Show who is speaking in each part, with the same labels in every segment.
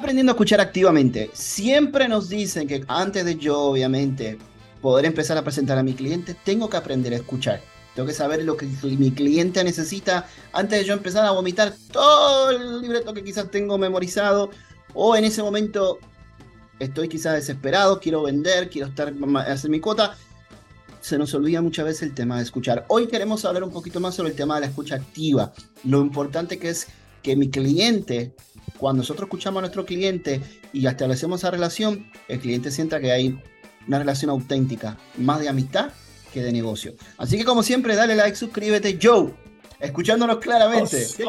Speaker 1: Aprendiendo a escuchar activamente. Siempre nos dicen que antes de yo, obviamente, poder empezar a presentar a mi cliente, tengo que aprender a escuchar. Tengo que saber lo que mi cliente necesita antes de yo empezar a vomitar todo el libreto que quizás tengo memorizado. O en ese momento estoy quizás desesperado, quiero vender, quiero estar hacer mi cuota. Se nos olvida muchas veces el tema de escuchar. Hoy queremos hablar un poquito más sobre el tema de la escucha activa. Lo importante que es que mi cliente, cuando nosotros escuchamos a nuestro cliente y establecemos esa relación, el cliente sienta que hay una relación auténtica, más de amistad que de negocio. Así que como siempre, dale like, suscríbete. Joe, escuchándonos claramente. ¿Qué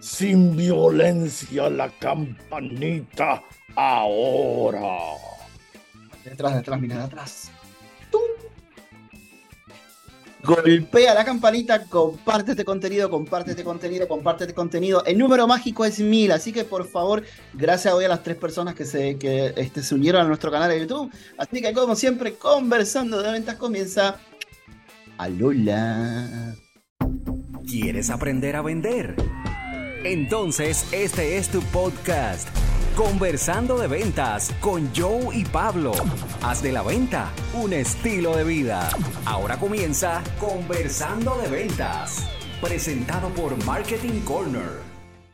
Speaker 2: Sin violencia la campanita ahora.
Speaker 1: Detrás, detrás, mira, atrás. Golpea la campanita, comparte este contenido, comparte este contenido, comparte este contenido. El número mágico es mil, así que por favor, gracias hoy a las tres personas que se, que, este, se unieron a nuestro canal de YouTube. Así que como siempre, conversando de ventas comienza. Alola.
Speaker 3: ¿Quieres aprender a vender? Entonces este es tu podcast Conversando de ventas con Joe y Pablo. Haz de la venta un estilo de vida. Ahora comienza Conversando de ventas. Presentado por Marketing Corner.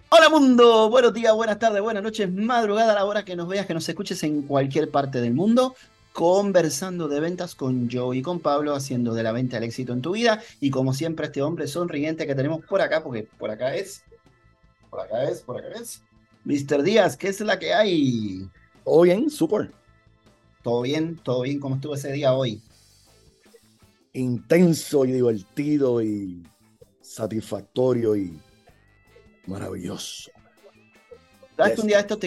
Speaker 1: Hola mundo, buenos días, buenas tardes, buenas noches, madrugada a la hora que nos veas, que nos escuches en cualquier parte del mundo. Conversando de ventas con Joe y con Pablo, haciendo de la venta el éxito en tu vida. Y como siempre, este hombre sonriente que tenemos por acá, porque por acá es, por acá es, por acá es. Mr. Díaz, ¿qué es la que hay?
Speaker 2: Todo bien, súper.
Speaker 1: Todo bien, todo bien. ¿Cómo estuvo ese día hoy?
Speaker 2: Intenso y divertido y satisfactorio y maravilloso.
Speaker 1: ¿Sabes un día de estos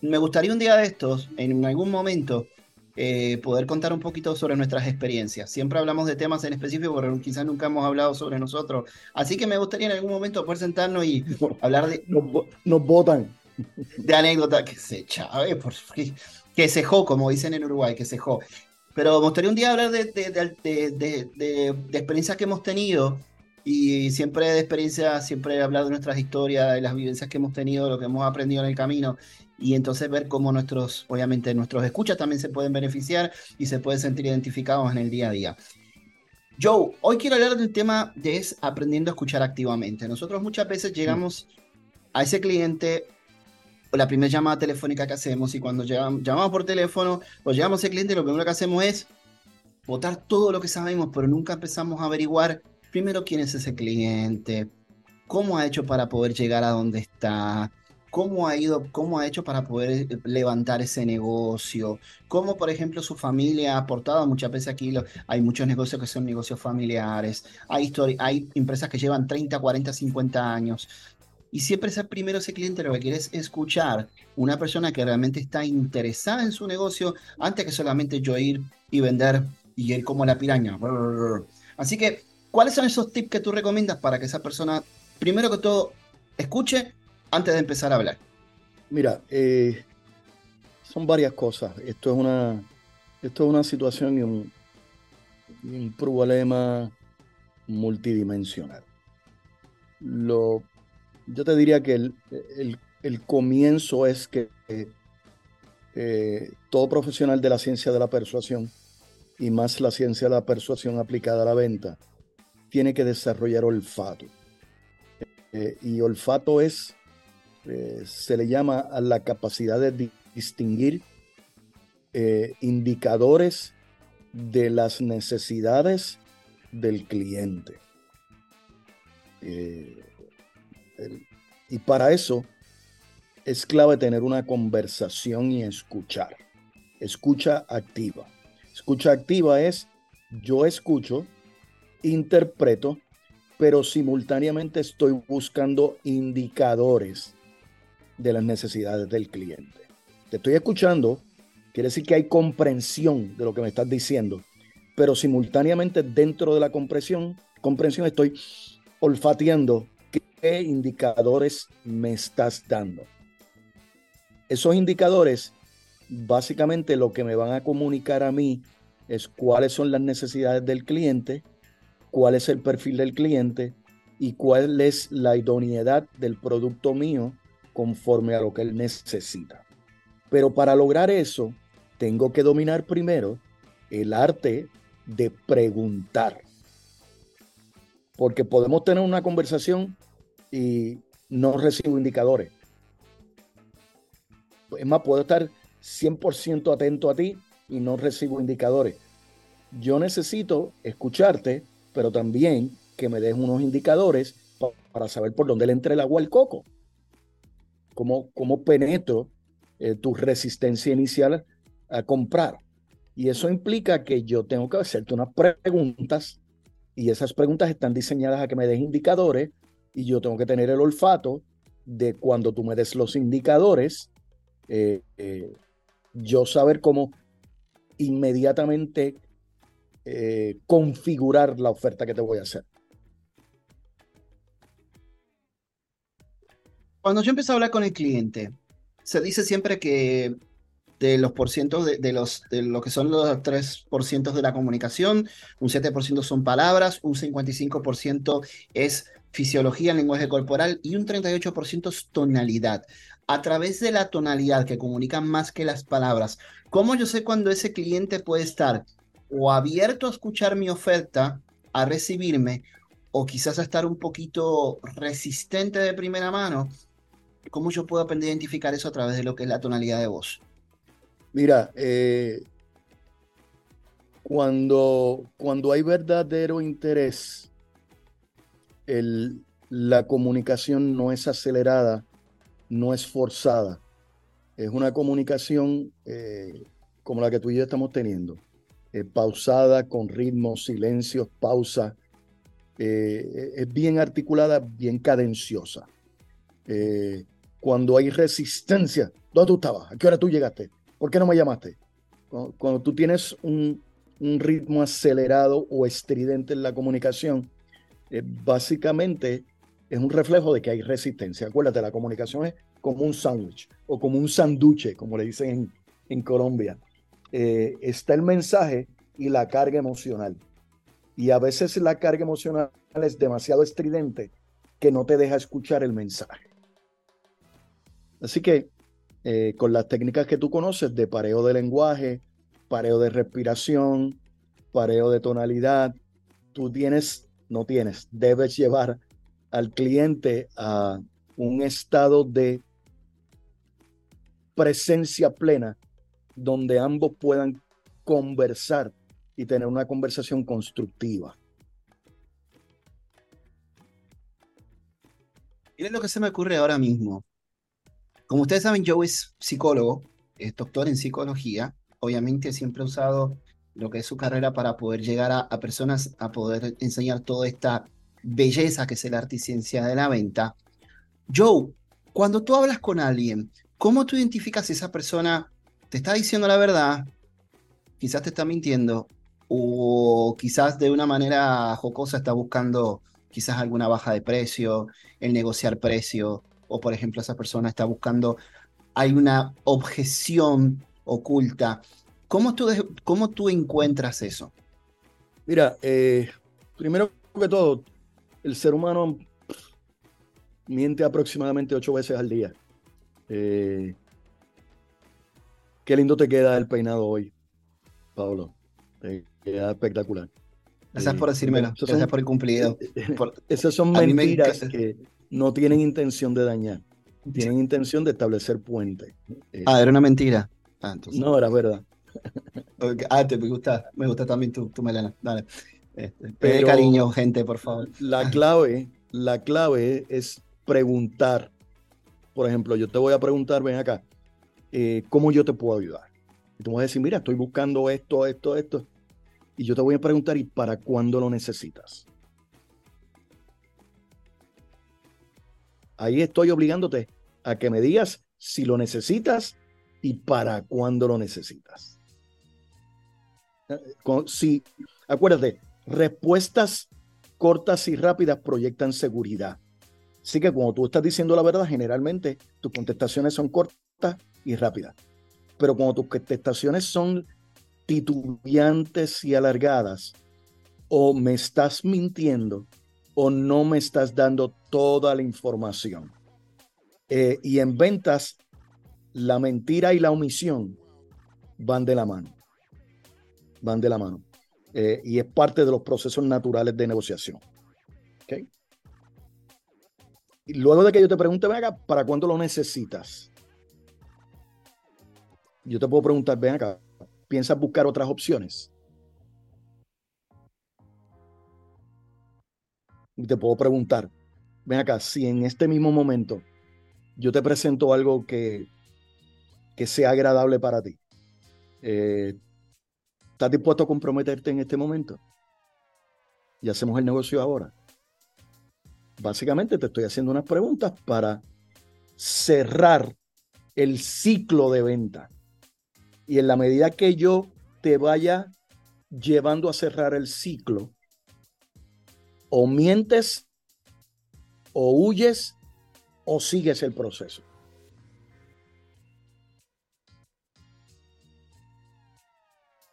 Speaker 1: me gustaría un día de estos, en algún momento, eh, poder contar un poquito sobre nuestras experiencias. Siempre hablamos de temas en específico, pero quizás nunca hemos hablado sobre nosotros. Así que me gustaría en algún momento poder sentarnos y hablar de...
Speaker 2: Nos, votan.
Speaker 1: De anécdota que se chave, que se jo, como dicen en Uruguay, que se jo. Pero me gustaría un día hablar de, de, experiencias que hemos tenido y siempre de experiencia, siempre hablar de nuestras historias, de las vivencias que hemos tenido, lo que hemos aprendido en el camino y entonces ver cómo nuestros, obviamente nuestros escuchas también se pueden beneficiar y se pueden sentir identificados en el día a día. Joe, hoy quiero hablar del tema de aprendiendo a escuchar activamente. Nosotros muchas veces llegamos a ese cliente la primera llamada telefónica que hacemos y cuando llamamos, por teléfono o llegamos a ese cliente lo primero que hacemos es votar todo lo que sabemos, pero nunca empezamos a averiguar primero quién es ese cliente, cómo ha hecho para poder llegar a donde está, cómo ha ido, cómo ha hecho para poder eh, levantar ese negocio, cómo, por ejemplo, su familia ha aportado. Muchas veces aquí hay muchos negocios que son negocios familiares, hay, hay empresas que llevan 30, 40, 50 años. Y siempre ese primero ese cliente lo que quiere es escuchar una persona que realmente está interesada en su negocio antes que solamente yo ir y vender y ir como la piraña. Así que, ¿cuáles son esos tips que tú recomiendas para que esa persona, primero que todo, escuche antes de empezar a hablar?
Speaker 2: Mira, eh, son varias cosas. Esto es una, esto es una situación y un, problema multidimensional. Lo, yo te diría que el, comienzo es que eh, todo profesional de la ciencia de la persuasión y más la ciencia de la persuasión aplicada a la venta tiene que desarrollar olfato. Eh, y olfato es eh, se le llama a la capacidad de distinguir indicadores de las necesidades del cliente. Y para eso es clave tener una conversación y escuchar. Escucha activa. Escucha activa es yo escucho, interpreto, pero simultáneamente estoy buscando indicadores de las necesidades del cliente. Te estoy escuchando, quiere decir que hay comprensión de lo que me estás diciendo, pero simultáneamente dentro de la comprensión, comprensión estoy olfateando qué indicadores me estás dando. Esos indicadores, básicamente lo que me van a comunicar a mí es cuáles son las necesidades del cliente, cuál es el perfil del cliente y cuál es la idoneidad del producto mío conforme a lo que él necesita. Pero para lograr eso, tengo que dominar primero el arte de preguntar. Porque podemos tener una conversación y no recibo indicadores. Es más, puedo estar 100% atento a ti y no recibo indicadores. Yo necesito escucharte, pero también que me des unos indicadores para saber por dónde le entra el agua al coco. Cómo, cómo penetro eh, tu resistencia inicial a comprar. Y eso implica que yo tengo que hacerte unas preguntas y esas preguntas están diseñadas a que me des indicadores y yo tengo que tener el olfato de cuando tú me des los indicadores, eh, eh, yo saber cómo inmediatamente eh, configurar la oferta que te voy a hacer.
Speaker 1: Cuando yo empiezo a hablar con el cliente, se dice siempre que de los porcientos de, los, de lo que son los 3% de la comunicación, un 7% son palabras, un 55% es fisiología, lenguaje corporal y un 38% es tonalidad. A través de la tonalidad que comunican más que las palabras, ¿cómo yo sé cuando ese cliente puede estar o abierto a escuchar mi oferta, a recibirme, o quizás a estar un poquito resistente de primera mano? ¿Cómo yo puedo aprender a identificar eso a través de lo que es la tonalidad de voz?
Speaker 2: Mira, eh, cuando, cuando hay verdadero interés, la comunicación no es acelerada, no es forzada. Es una comunicación eh, como la que tú y yo estamos teniendo, eh, pausada, con ritmo, silencios, pausa. es bien articulada, bien cadenciosa. cuando hay resistencia, ¿dónde tú estabas? ¿A qué hora tú llegaste? ¿Por qué no me llamaste? Cuando, tú tienes un, ritmo acelerado o estridente en la comunicación, eh, básicamente es un reflejo de que hay resistencia. Acuérdate, la comunicación es como un sándwich o como un sanduche, como le dicen en, Colombia. Eh, está el mensaje y la carga emocional. Y a veces la carga emocional es demasiado estridente que no te deja escuchar el mensaje. Así que eh, con las técnicas que tú conoces de pareo de lenguaje, pareo de respiración, pareo de tonalidad, tú tienes, no tienes, debes llevar al cliente a un estado de presencia plena donde ambos puedan conversar y tener una conversación constructiva.
Speaker 1: Miren lo que se me ocurre ahora mismo. Como ustedes saben, Joe es psicólogo, es doctor en psicología. Obviamente siempre ha usado lo que es su carrera para poder llegar a, personas a poder enseñar toda esta belleza que es la articiencia de la venta. Joe, cuando tú hablas con alguien, ¿cómo tú identificas si esa persona te está diciendo la verdad? Quizás te está mintiendo o quizás de una manera jocosa está buscando quizás alguna baja de precio, el negociar precio, o por ejemplo esa persona está buscando, hay una objeción oculta. ¿Cómo tú, cómo tú encuentras eso?
Speaker 2: Mira, eh, primero que todo, el ser humano miente aproximadamente ocho veces al día. Eh, qué lindo te queda el peinado hoy, Pablo. queda espectacular.
Speaker 1: Gracias por decírmelo. Gracias por el cumplido.
Speaker 2: esas son mentiras que, no tienen intención de dañar, tienen intención de establecer puente.
Speaker 1: Eh, ah, era una mentira.
Speaker 2: Ah, no, era verdad.
Speaker 1: Ah, te, me gusta, me gusta también tu, tu melena. Dale. Este, Pero cariño, gente, por favor.
Speaker 2: La clave, la clave es preguntar. Por ejemplo, yo te voy a preguntar, ven acá, eh, ¿cómo yo te puedo ayudar? Y tú vas a decir, mira, estoy buscando esto, esto, esto. Y yo te voy a preguntar, ¿y para cuándo lo necesitas? Ahí estoy obligándote a que me digas si lo necesitas y para cuándo lo necesitas. Eh, si, acuérdate, respuestas cortas y rápidas proyectan seguridad. Así que cuando tú estás diciendo la verdad, generalmente tus contestaciones son cortas y rápidas. Pero cuando tus contestaciones son titubeantes y alargadas, o me estás mintiendo, o no me estás dando toda la información. Eh, y en ventas, la mentira y la omisión van de la mano. Van de la mano. Eh, y es parte de los procesos naturales de negociación. ¿Okay? Y luego de que yo te pregunte, ven acá, ¿para cuándo lo necesitas? Yo te puedo preguntar, ven acá, ¿piensas buscar otras opciones? Y te puedo preguntar, ven acá, si en este mismo momento yo te presento algo que, que sea agradable para ti, eh, ¿estás dispuesto a comprometerte en este momento? Y hacemos el negocio ahora. Básicamente te estoy haciendo unas preguntas para cerrar el ciclo de venta. Y en la medida que yo te vaya llevando a cerrar el ciclo, o mientes, o huyes, o sigues el proceso.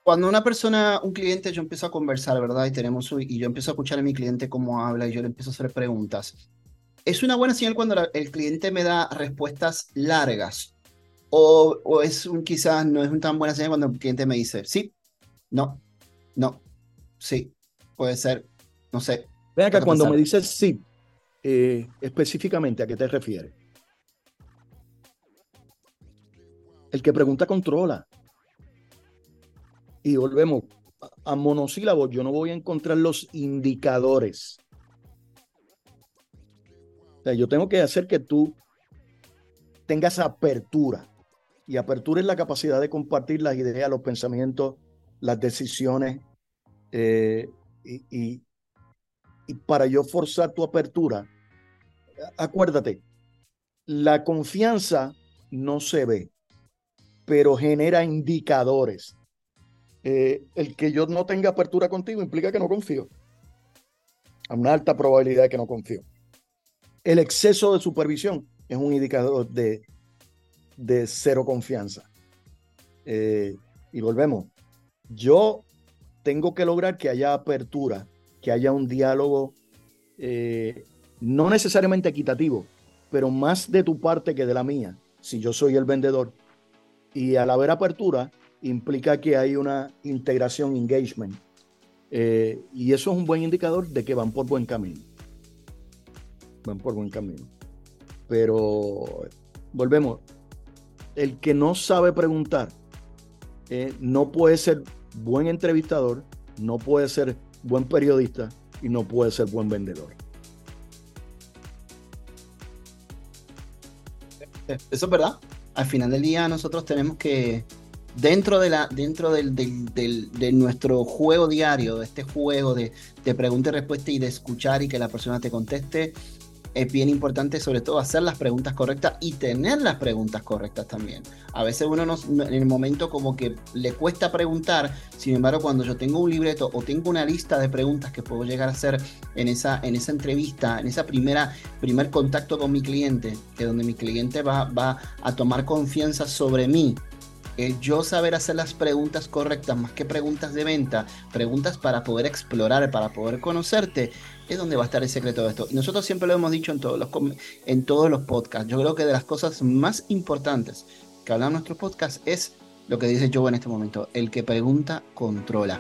Speaker 1: Cuando una persona, un cliente, yo empiezo a conversar, ¿verdad? Y, tenemos, y yo empiezo a escuchar a mi cliente cómo habla y yo le empiezo a hacer preguntas. Es una buena señal cuando el cliente me da respuestas largas. O, o es un quizás no es una tan buena señal cuando el cliente me dice, sí, no, no, sí, puede ser, no sé.
Speaker 2: Ven acá, cuando me dices sí, eh, específicamente, ¿a qué te refieres? El que pregunta controla. Y volvemos a monosílabos, yo no voy a encontrar los indicadores. O sea, yo tengo que hacer que tú tengas apertura. Y apertura es la capacidad de compartir las ideas, los pensamientos, las decisiones. Eh, y, y para yo forzar tu apertura, acuérdate, la confianza no se ve, pero genera indicadores. Eh, el que yo no tenga apertura contigo implica que no confío. A una alta probabilidad de que no confío. El exceso de supervisión es un indicador de, de cero confianza. Eh, y volvemos. Yo tengo que lograr que haya apertura, que haya un diálogo eh, no necesariamente equitativo, pero más de tu parte que de la mía, si yo soy el vendedor. Y al haber apertura, implica que hay una integración, engagement. Eh, y eso es un buen indicador de que van por buen camino. Van por buen camino. Pero volvemos, el que no sabe preguntar eh, no puede ser buen entrevistador, no puede ser buen periodista y no puede ser buen vendedor.
Speaker 1: Eso es verdad. Al final del día nosotros tenemos que dentro de la dentro del, de nuestro juego diario, de este juego de, de pregunta y respuesta y de escuchar y que la persona te conteste, es bien importante sobre todo hacer las preguntas correctas y tener las preguntas correctas también. A veces uno en el momento como que le cuesta preguntar, sin embargo cuando yo tengo un libreto o tengo una lista de preguntas que puedo llegar a hacer en esa, en esa entrevista, en esa primer contacto con mi cliente, que donde mi cliente va, va a tomar confianza sobre mí el yo saber hacer las preguntas correctas, más que preguntas de venta, preguntas para poder explorar, para poder conocerte, es donde va a estar el secreto de esto. Y nosotros siempre lo hemos dicho en todos los, en todos los podcasts. Yo creo que de las cosas más importantes que hablan nuestros podcasts es lo que dice Joe en este momento, el que pregunta controla.